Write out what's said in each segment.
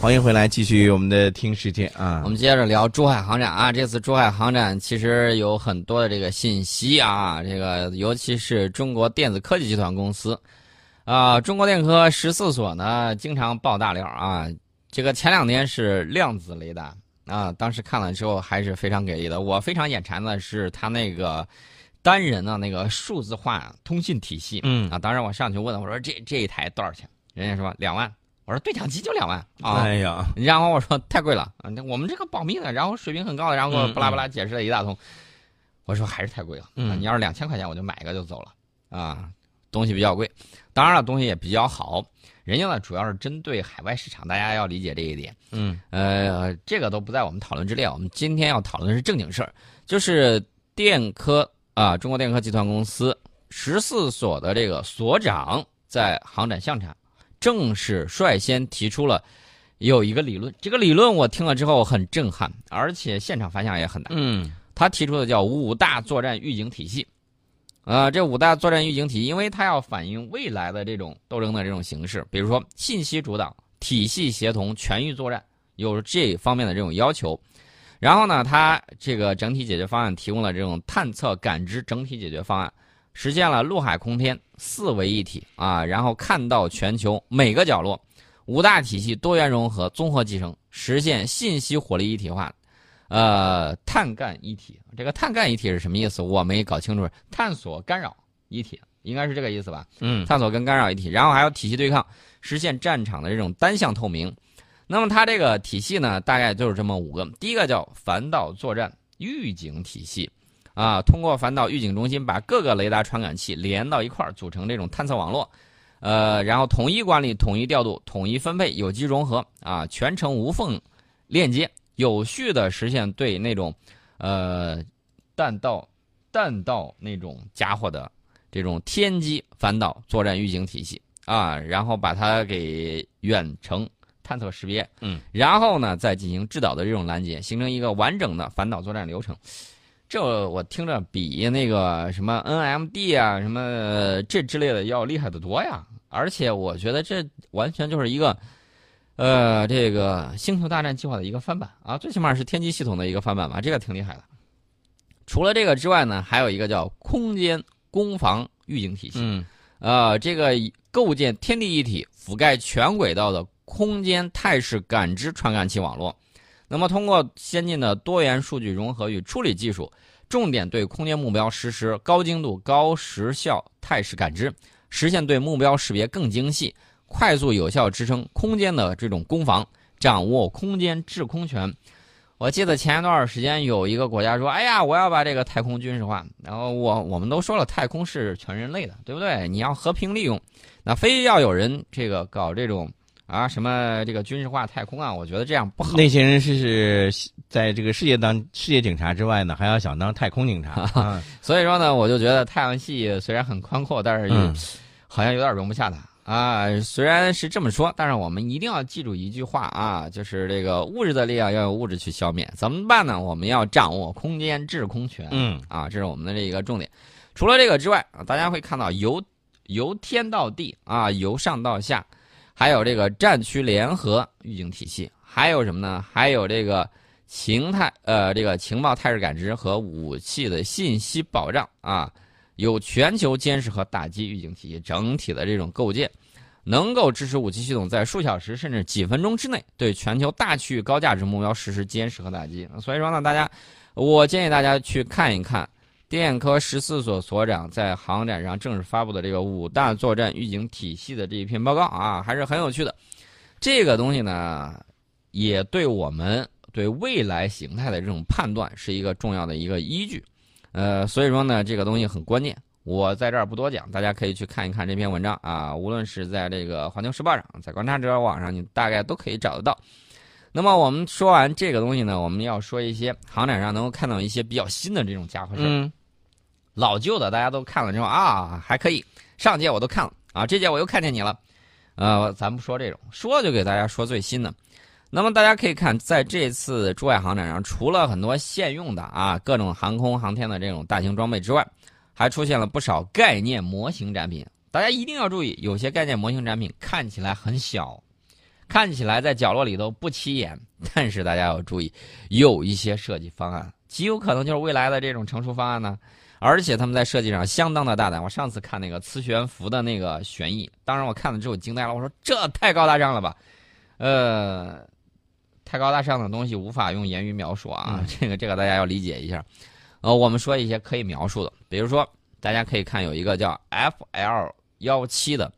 欢迎回来，继续我们的听世界啊。我们接着聊珠海航展啊，这次珠海航展其实有很多的这个信息啊，这个尤其是中国电子科技集团公司，啊，中国电科十四所呢经常爆大料啊。这个前两天是量子雷达啊，当时看了之后还是非常给力的。我非常眼馋的是它那个单人的那个数字化通信体系，嗯啊，当时我上去问了，我说这这一台多少钱？人家说两万。我说对讲机就两万啊！哎呀，然后我说太贵了啊！我们这个保密的，然后水平很高的，然后巴拉巴拉解释了一大通。我说还是太贵了，嗯你要是两千块钱我就买一个就走了啊！东西比较贵，当然了，东西也比较好。人家呢主要是针对海外市场，大家要理解这一点。嗯呃，这个都不在我们讨论之列。我们今天要讨论的是正经事儿，就是电科啊，中国电科集团公司十四所的这个所长在航展现场。正式率先提出了有一个理论，这个理论我听了之后很震撼，而且现场反响也很大。嗯，他提出的叫五大作战预警体系，啊，这五大作战预警体系，因为它要反映未来的这种斗争的这种形式，比如说信息主导、体系协同、全域作战，有这方面的这种要求。然后呢，它这个整体解决方案提供了这种探测感知整体解决方案。实现了陆海空天四维一体啊，然后看到全球每个角落，五大体系多元融合、综合集成，实现信息火力一体化，呃，碳干一体。这个碳干一体是什么意思？我没搞清楚。探索干扰一体应该是这个意思吧？嗯，探索跟干扰一体，然后还有体系对抗，实现战场的这种单向透明。那么它这个体系呢，大概就是这么五个。第一个叫反导作战预警体系。啊，通过反导预警中心把各个雷达传感器连到一块儿，组成这种探测网络，呃，然后统一管理、统一调度、统一分配、有机融合啊，全程无缝链接，有序的实现对那种呃弹道弹道那种家伙的这种天基反导作战预警体系啊，然后把它给远程探测识别，嗯，然后呢再进行制导的这种拦截，形成一个完整的反导作战流程。这我听着比那个什么 NMD 啊、什么这之类的要厉害的多呀！而且我觉得这完全就是一个，呃，这个星球大战计划的一个翻版啊，最起码是天机系统的一个翻版吧，这个挺厉害的。除了这个之外呢，还有一个叫空间攻防预警体系，嗯，呃，这个构建天地一体、覆盖全轨道的空间态势感知传感器网络。那么，通过先进的多元数据融合与处理技术，重点对空间目标实施高精度、高时效态势感知，实现对目标识别更精细、快速有效支撑空间的这种攻防，掌握空间制空权。我记得前一段时间有一个国家说：“哎呀，我要把这个太空军事化。”然后我我们都说了，太空是全人类的，对不对？你要和平利用，那非要有人这个搞这种。啊，什么这个军事化太空啊？我觉得这样不好。那些人是是在这个世界当世界警察之外呢，还要想当太空警察。啊、所以说呢，我就觉得太阳系虽然很宽阔，但是嗯好像有点容不下它啊。虽然是这么说，但是我们一定要记住一句话啊，就是这个物质的力量要用物质去消灭。怎么办呢？我们要掌握空间制空权。嗯啊，这是我们的这一个重点。除了这个之外啊，大家会看到由由天到地啊，由上到下。还有这个战区联合预警体系，还有什么呢？还有这个情态呃，这个情报态势感知和武器的信息保障啊，有全球监视和打击预警体系整体的这种构建，能够支持武器系统在数小时甚至几分钟之内对全球大区域高价值目标实施监视和打击。所以说呢，大家，我建议大家去看一看。电科十四所所长在航展上正式发布的这个五大作战预警体系的这一篇报告啊，还是很有趣的。这个东西呢，也对我们对未来形态的这种判断是一个重要的一个依据。呃，所以说呢，这个东西很关键。我在这儿不多讲，大家可以去看一看这篇文章啊。无论是在这个《环球时报》上，在观察者网上，你大概都可以找得到。那么我们说完这个东西呢，我们要说一些航展上能够看到一些比较新的这种家伙事儿。老旧的大家都看了之后啊，还可以。上届我都看了啊，这届我又看见你了。呃，咱不说这种，说就给大家说最新的。那么大家可以看，在这次珠海航展上，除了很多现用的啊各种航空航天的这种大型装备之外，还出现了不少概念模型展品。大家一定要注意，有些概念模型展品看起来很小，看起来在角落里头不起眼，但是大家要注意，有一些设计方案极有可能就是未来的这种成熟方案呢。而且他们在设计上相当的大胆。我上次看那个磁悬浮的那个旋翼，当然我看了之后惊呆了，我说这太高大上了吧，呃，太高大上的东西无法用言语描述啊，这个这个大家要理解一下。呃，我们说一些可以描述的，比如说大家可以看有一个叫 FL 幺七的。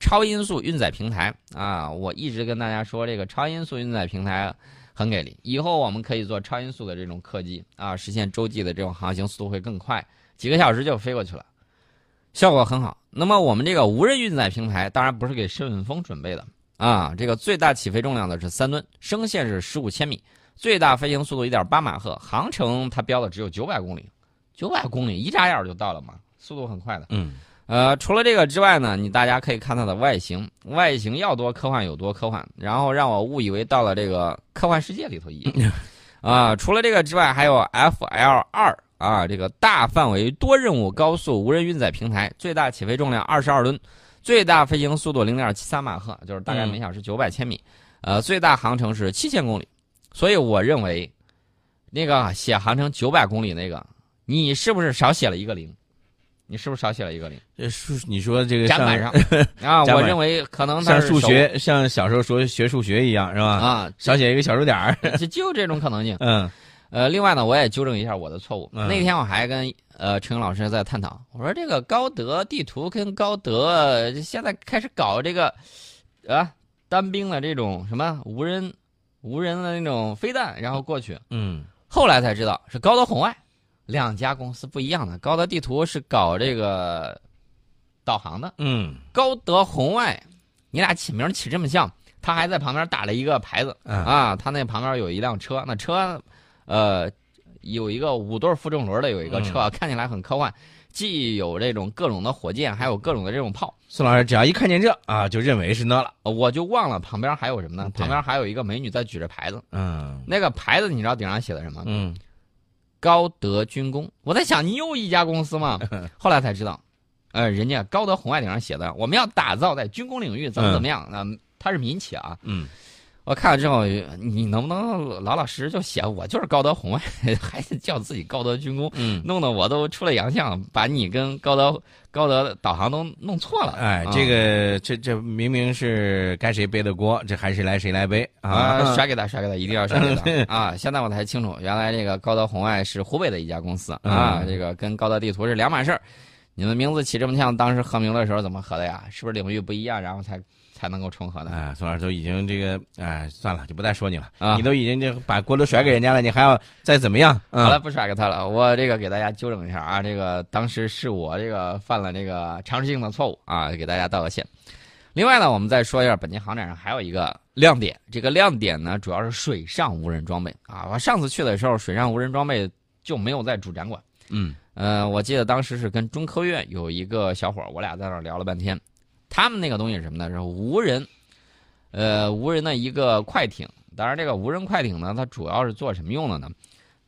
超音速运载平台啊，我一直跟大家说，这个超音速运载平台很给力。以后我们可以做超音速的这种客机啊，实现洲际的这种航行速度会更快，几个小时就飞过去了，效果很好。那么我们这个无人运载平台，当然不是给顺风准备的啊。这个最大起飞重量的是三吨，升限是十五千米，最大飞行速度一点八马赫，航程它标的只有九百公里，九百公里一眨眼就到了嘛，速度很快的。嗯。呃，除了这个之外呢，你大家可以看它的外形，外形要多科幻有多科幻，然后让我误以为到了这个科幻世界里头一样。啊，除了这个之外，还有 FL 二啊，这个大范围多任务高速无人运载平台，最大起飞重量二十二吨，最大飞行速度零点七三马赫，就是大概每小时九百千米，呃，最大航程是七千公里。所以我认为，那个写航程九百公里那个，你是不是少写了一个零？你是不是少写了一个零？这数你说这个甲板上 啊，我认为可能像数学，像小时候说学数学一样，是吧？啊，少写一个小数点儿，就就这种可能性。嗯，呃，另外呢，我也纠正一下我的错误。那天我还跟呃陈勇老师在探讨，我说这个高德地图跟高德现在开始搞这个啊单兵的这种什么无人无人的那种飞弹，然后过去。嗯，后来才知道是高德红外。两家公司不一样的，高德地图是搞这个导航的，嗯，高德红外，你俩起名起这么像，他还在旁边打了一个牌子，啊，他那旁边有一辆车，那车，呃，有一个五对负重轮的有一个车，看起来很科幻，既有这种各种的火箭，还有各种的这种炮。宋老师只要一看见这啊，就认为是那了，我就忘了旁边还有什么呢？旁边还有一个美女在举着牌子，嗯，那个牌子你知道顶上写的什么？嗯。高德军工，我在想，你又一家公司吗？后来才知道，呃，人家高德红外顶上写的，我们要打造在军工领域怎么怎么样，嗯，它是民企啊。嗯，我看了之后，你能不能老老实实就写我就是高德红外，还是叫自己高德军工？嗯，弄得我都出了洋相，把你跟高德。高德导航都弄错了，哎，这个这这明明是该谁背的锅，这还是来谁来背啊？甩给他，甩给他，一定要甩给他 啊！现在我才清楚，原来这个高德红外是湖北的一家公司啊，这个跟高德地图是两码事儿。你们名字起这么像，当时合名的时候怎么合的呀？是不是领域不一样，然后才？才能够重合的。哎，宋老师都已经这个，哎，算了，就不再说你了。啊，你都已经就把锅都甩给人家了，你还要再怎么样？好了，不甩给他了。我这个给大家纠正一下啊，这个当时是我这个犯了这个常识性的错误啊，给大家道个歉。另外呢，我们再说一下，本届航展上还有一个亮点，这个亮点呢主要是水上无人装备啊。我上次去的时候，水上无人装备就没有在主展馆。嗯，呃，我记得当时是跟中科院有一个小伙儿，我俩在那儿聊了半天。他们那个东西是什么呢？是无人，呃，无人的一个快艇。当然，这个无人快艇呢，它主要是做什么用的呢？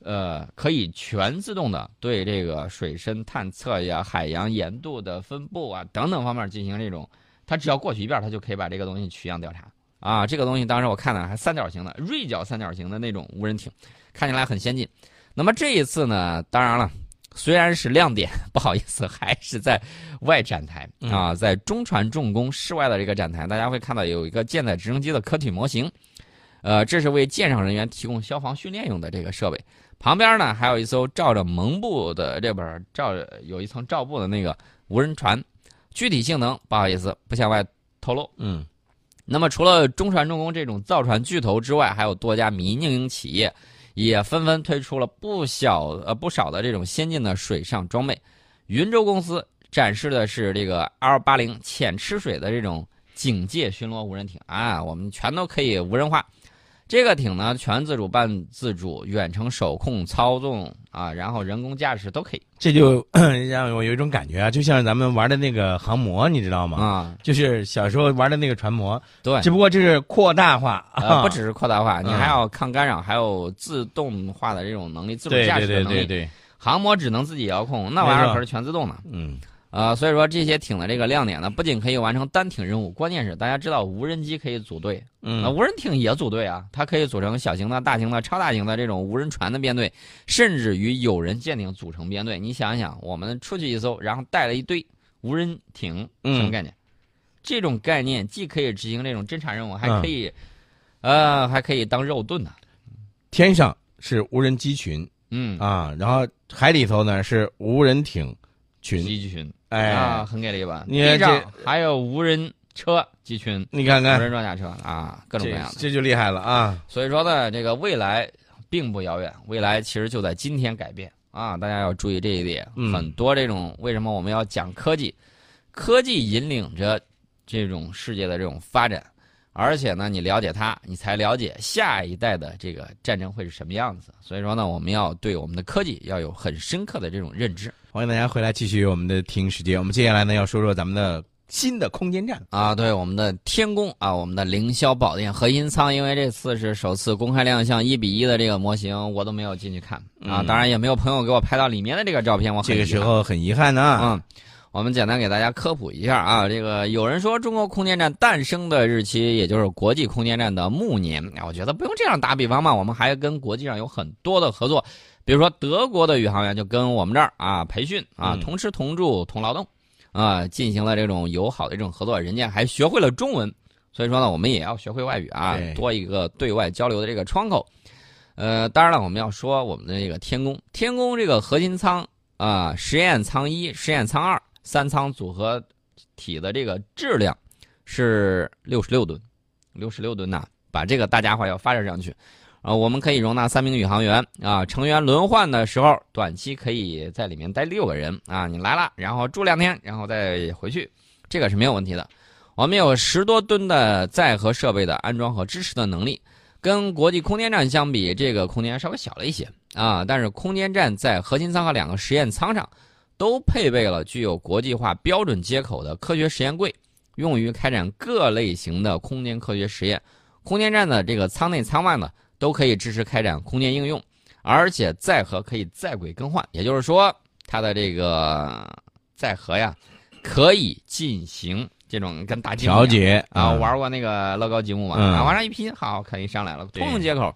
呃，可以全自动的对这个水深探测呀、海洋盐度的分布啊等等方面进行这种，它只要过去一遍，它就可以把这个东西取样调查。啊，这个东西当时我看了，还三角形的锐角三角形的那种无人艇，看起来很先进。那么这一次呢，当然了。虽然是亮点，不好意思，还是在外展台啊，在中船重工室外的这个展台，大家会看到有一个舰载直升机的客体模型，呃，这是为舰上人员提供消防训练用的这个设备。旁边呢，还有一艘罩着蒙布的这本罩有一层罩布的那个无人船，具体性能不好意思不向外透露。嗯，那么除了中船重工这种造船巨头之外，还有多家民营企业。也纷纷推出了不小呃不少的这种先进的水上装备。云州公司展示的是这个 L 八零浅吃水的这种警戒巡逻无人艇啊，我们全都可以无人化。这个艇呢，全自主、半自主、远程手控操纵啊，然后人工驾驶都可以。这就 让我有一种感觉啊，就像咱们玩的那个航模，你知道吗？啊，就是小时候玩的那个船模。对，只不过这是扩大化，不只是扩大化，你还要抗干扰，还有自动化的这种能力，自主驾驶的能力。对对对对对。航模只能自己遥控，那玩意儿可是全自动的。嗯。啊，所以说这些艇的这个亮点呢，不仅可以完成单艇任务，关键是大家知道无人机可以组队，嗯那无人艇也组队啊，它可以组成小型的、大型的、超大型的这种无人船的编队，甚至与有人舰艇组成编队。你想一想，我们出去一艘，然后带了一堆无人艇，嗯什么概念？这种概念既可以执行这种侦察任务，还可以，呃，还可以当肉盾呢。天上是无人机群嗯，啊，然后海里头呢是无人艇群，机群哎，啊，很给力吧？你看这还有无人车集群、你看看无人装甲车啊，各种各样的。这这就厉害了啊！所以说呢，这个未来并不遥远，未来其实就在今天改变啊！大家要注意这一点。嗯很多这种为什么我们要讲科技？科技引领着这种世界的这种发展，而且呢，你了解它，你才了解下一代的这个战争会是什么样子。所以说呢，我们要对我们的科技要有很深刻的这种认知。欢迎大家回来继续我们的听时间。我们接下来呢要说说咱们的新的空间站。啊，对我们的天宫啊，我们的凌霄宝殿核心舱，因为这次是首次公开亮相一比一的这个模型，我都没有进去看啊，嗯当然也没有朋友给我拍到里面的这个照片，我很这个时候很遗憾呢、嗯，我们简单给大家科普一下啊，这个有人说中国空间站诞生的日期，也就是国际空间站的暮年，啊我觉得不用这样打比方嘛，我们还跟国际上有很多的合作，比如说德国的宇航员就跟我们这儿啊培训啊，嗯。同吃同住同劳动，啊，进行了这种友好的这种合作，人家还学会了中文，所以说呢，我们也要学会外语啊，多一个对外交流的这个窗口。呃，当然了，我们要说我们的这个天宫，天宫这个核心舱啊、实验舱一、实验舱二三舱组合体的这个质量是六十六吨，六十六吨呐，把这个大家伙要发射上去，啊、我们可以容纳三名宇航员啊，成员轮换的时候，短期可以在里面待六个人啊，你来了，然后住两天，然后再回去，这个是没有问题的。我们有十多吨的载荷设备的安装和支持的能力，跟国际空间站相比，这个空间稍微小了一些啊。但是空间站在核心舱和两个实验舱上，都配备了具有国际化标准接口的科学实验柜，用于开展各类型的空间科学实验。空间站的这个舱内舱外呢，都可以支持开展空间应用，而且载荷可以在轨更换，也就是说，它的这个载荷呀，可以进行这种跟大调节啊，嗯玩过那个乐高积木嘛，往上一拼，好，可以上来了，通用接口。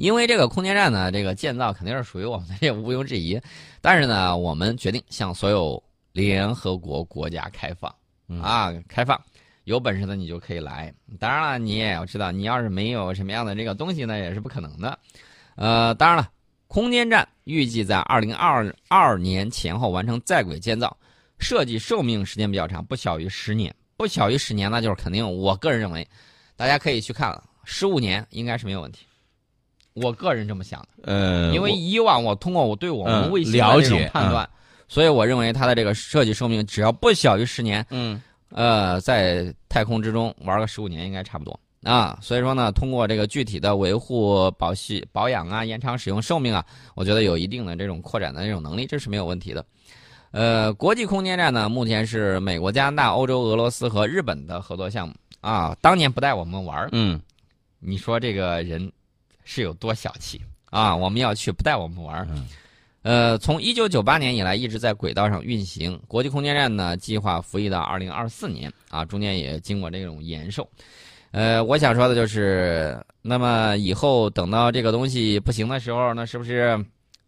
因为这个空间站呢，这个建造肯定是属于我们的，这毋庸置疑。但是呢，我们决定向所有联合国国家开放嗯啊，开放，有本事的你就可以来。当然了，你也要知道，你要是没有什么样的这个东西呢，也是不可能的。呃，当然了，空间站预计在二零二二年前后完成在轨建造，设计寿命时间比较长，不小于十年。不小于十年，那就是肯定。我个人认为，大家可以去看了，十五年应该是没有问题。我个人这么想的，呃，因为以往我通过我对我们嗯卫星的判断，所以我认为它的这个设计寿命只要不小于十年，嗯呃，在太空之中玩个十五年应该差不多啊。所以说呢，通过这个具体的维护、保系、保养啊，延长使用寿命啊，我觉得有一定的这种扩展的这种能力，这是没有问题的。呃，国际空间站呢，目前是美国、加拿大、欧洲、俄罗斯和日本的合作项目啊。当年不带我们玩儿，嗯你说这个人是有多小气啊？我们要去不带我们玩儿。嗯呃，从一九九八年以来一直在轨道上运行。国际空间站呢，计划服役到二零二四年啊，中间也经过这种延寿。呃，我想说的就是，那么以后等到这个东西不行的时候，那是不是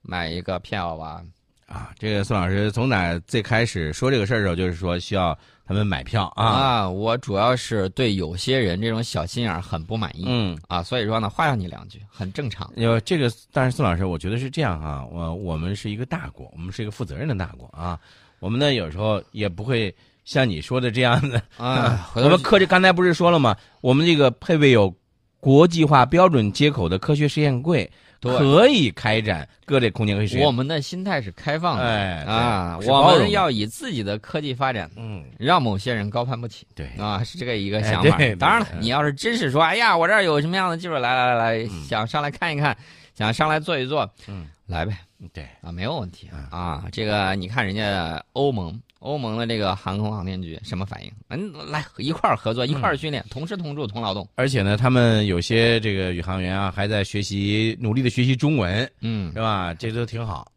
买一个票吧？啊，这个宋老师从哪最开始说这个事儿的时候，就是说需要他们买票啊，啊我主要是对有些人这种小心眼儿很不满意、嗯。啊，所以说呢，话上你两句，很正常。有这个，但是宋老师，我觉得是这样啊，我我们是一个大国，我们是一个负责任的大国啊，我们呢有时候也不会像你说的这样的，啊，我们科技刚才不是说了吗？我们这个配备有国际化标准接口的科学实验柜，对可以开展各类空间科学。我们的心态是开放的、啊，我们要以自己的科技发展，嗯，让某些人高攀不起。对，啊，是这个一个哎想法。当然了，嗯你要是真是说，哎呀，我这儿有什么样的技术，来来来来，嗯。想上来看一看，想上来坐一坐，嗯，来呗。对，啊，没有问题嗯。啊。这个你看人家欧盟，欧盟的这个航空航天局什么反应？嗯，来一块儿合作，一块儿训练，同吃同住同劳动。而且呢，他们有些这个宇航员啊，还在学习，努力的学习中文，嗯是，吧？这都挺好。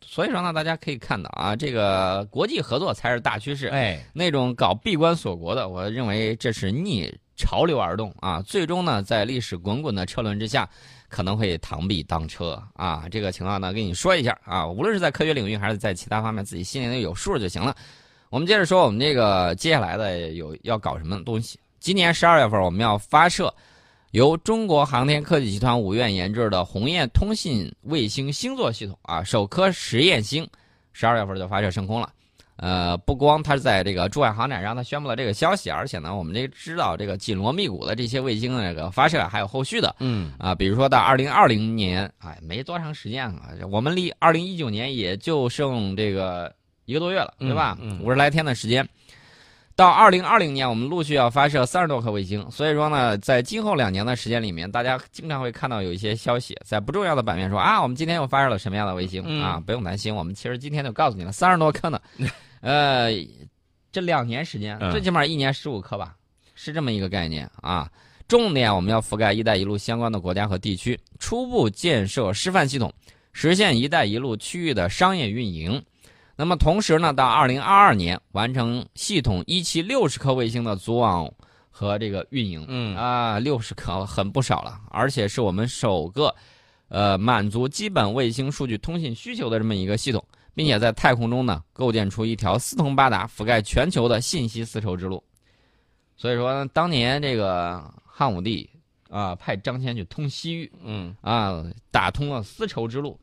所以说呢，大家可以看到啊，这个国际合作才是大趋势。哎，那种搞闭关锁国的，我认为这是逆潮流而动啊，最终呢，在历史滚滚的车轮之下，可能会螳臂当车啊。这个情况呢，跟你说一下啊，无论是在科学领域还是在其他方面，自己心里有数就行了。我们接着说，我们这个接下来的有要搞什么东西？今年十二月份，我们要发射由中国航天科技集团五院研制的鸿雁通信卫星星座系统啊，首颗实验星，十二月份就发射升空了。呃，不光他是在这个珠海航展上他宣布了这个消息，而且呢，我们这个知道这个紧锣密鼓的这些卫星的这个发射还有后续的。嗯啊，比如说到二零二零年，哎，没多长时间啊，我们离二零一九年也就剩这个。一个多月了，对吧？五十来天的时间，到二零二零年，我们陆续要发射三十多颗卫星。所以说呢，在今后两年的时间里面，大家经常会看到有一些消息在不重要的版面说啊，我们今天又发射了什么样的卫星啊？不用担心，我们其实今天就告诉你了，三十多颗呢。呃，这两年时间，最起码一年十五颗吧，是这么一个概念啊。重点我们要覆盖“一带一路”相关的国家和地区，初步建设示范系统，实现“一带一路”区域的商业运营。那么同时呢，到二零二二年完成系统一期六十颗卫星的组网和这个运营，嗯啊，六十颗很不少了，而且是我们首个，呃，满足基本卫星数据通信需求的这么一个系统，并且在太空中呢构建出一条四通八达、覆盖全球的信息丝绸之路。所以说，当年这个汉武帝啊派张骞去通西域，嗯啊，打通了丝绸之路。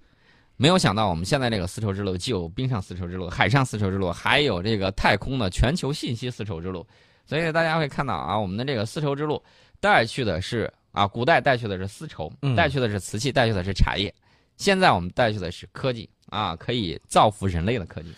没有想到，我们现在这个丝绸之路既有冰上丝绸之路、海上丝绸之路，还有这个太空的全球信息丝绸之路。所以大家会看到啊，我们的这个丝绸之路带去的是啊，古代带去的是丝绸，带去的是瓷器，带去的是茶叶。现在我们带去的是科技啊，可以造福人类的科技。